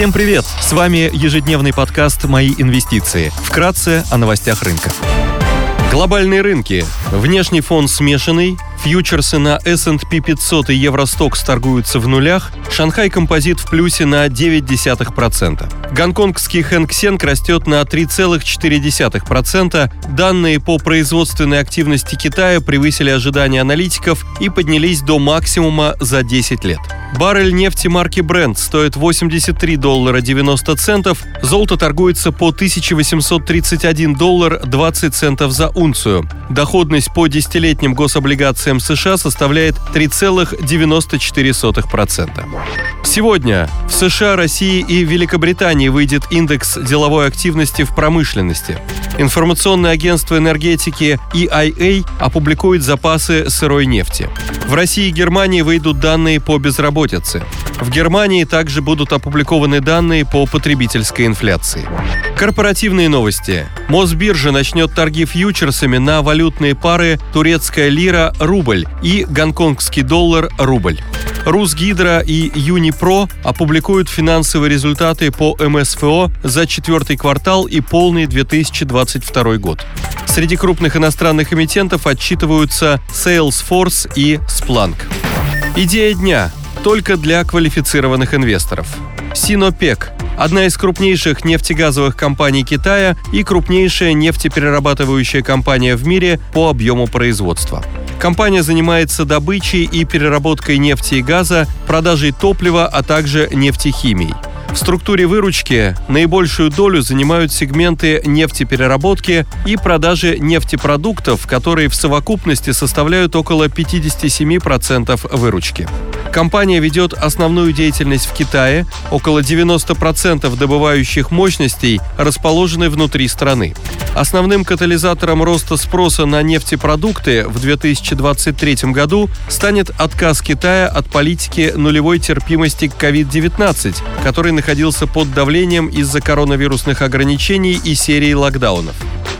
Всем привет! С вами ежедневный подкаст «Мои инвестиции». Вкратце о новостях рынка. Глобальные рынки. Внешний фон смешанный, Фьючерсы на S&P 500 и Евростокс торгуются в нулях, Шанхай Композит в плюсе на 0,9%. Гонконгский Хэнк Сенг растет на 3,4%. Данные по производственной активности Китая превысили ожидания аналитиков и поднялись до максимума за 10 лет. Баррель нефти марки Brent стоит 83 доллара 90 центов, золото торгуется по 1831 доллар 20 центов за унцию. Доходность по десятилетним гособлигациям США составляет 3,94%. Сегодня в США, России и Великобритании выйдет индекс деловой активности в промышленности. Информационное агентство энергетики EIA опубликует запасы сырой нефти. В России и Германии выйдут данные по безработице. В Германии также будут опубликованы данные по потребительской инфляции. Корпоративные новости. Мосбиржа начнет торги фьючерсами на валютные пары турецкая лира-рубль и гонконгский доллар-рубль. Русгидро и Юнипро опубликуют финансовые результаты по МСФО за четвертый квартал и полный 2022 год. Среди крупных иностранных эмитентов отчитываются Salesforce и Splunk. Идея дня только для квалифицированных инвесторов. Синопек – одна из крупнейших нефтегазовых компаний Китая и крупнейшая нефтеперерабатывающая компания в мире по объему производства. Компания занимается добычей и переработкой нефти и газа, продажей топлива, а также нефтехимией. В структуре выручки наибольшую долю занимают сегменты нефтепереработки и продажи нефтепродуктов, которые в совокупности составляют около 57% выручки. Компания ведет основную деятельность в Китае. Около 90% добывающих мощностей расположены внутри страны. Основным катализатором роста спроса на нефтепродукты в 2023 году станет отказ Китая от политики нулевой терпимости к COVID-19, который находился под давлением из-за коронавирусных ограничений и серии локдаунов.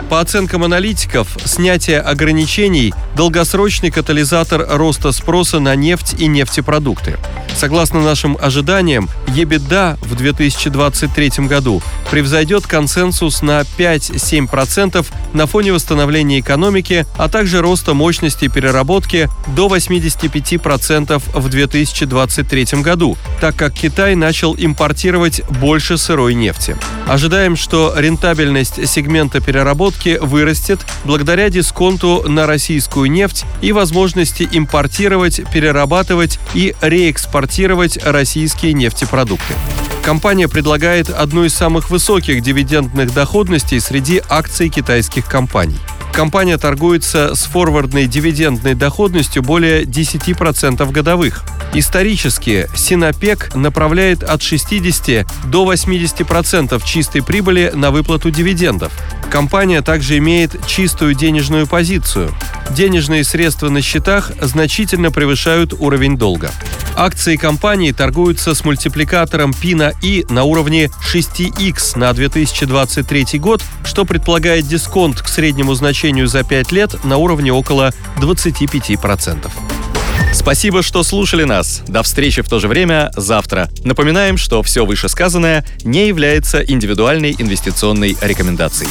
По оценкам аналитиков, снятие ограничений – долгосрочный катализатор роста спроса на нефть и нефтепродукты. Согласно нашим ожиданиям, EBITDA в 2023 году превзойдет консенсус на 5-7% на фоне восстановления экономики, а также роста мощности переработки до 85% в 2023 году, так как Китай начал импортировать больше сырой нефти. Ожидаем, что рентабельность сегмента переработки вырастет благодаря дисконту на российскую нефть и возможности импортировать, перерабатывать и реэкспортировать российские нефтепродукты. Компания предлагает одну из самых высоких дивидендных доходностей среди акций китайских компаний. Компания торгуется с форвардной дивидендной доходностью более 10% годовых. Исторически Синопек направляет от 60 до 80% чистой прибыли на выплату дивидендов. Компания также имеет чистую денежную позицию. Денежные средства на счетах значительно превышают уровень долга. Акции компании торгуются с мультипликатором Пина И на уровне 6x на 2023 год, что предполагает дисконт к среднему значению за 5 лет на уровне около 25%. Спасибо, что слушали нас. До встречи в то же время завтра. Напоминаем, что все вышесказанное не является индивидуальной инвестиционной рекомендацией.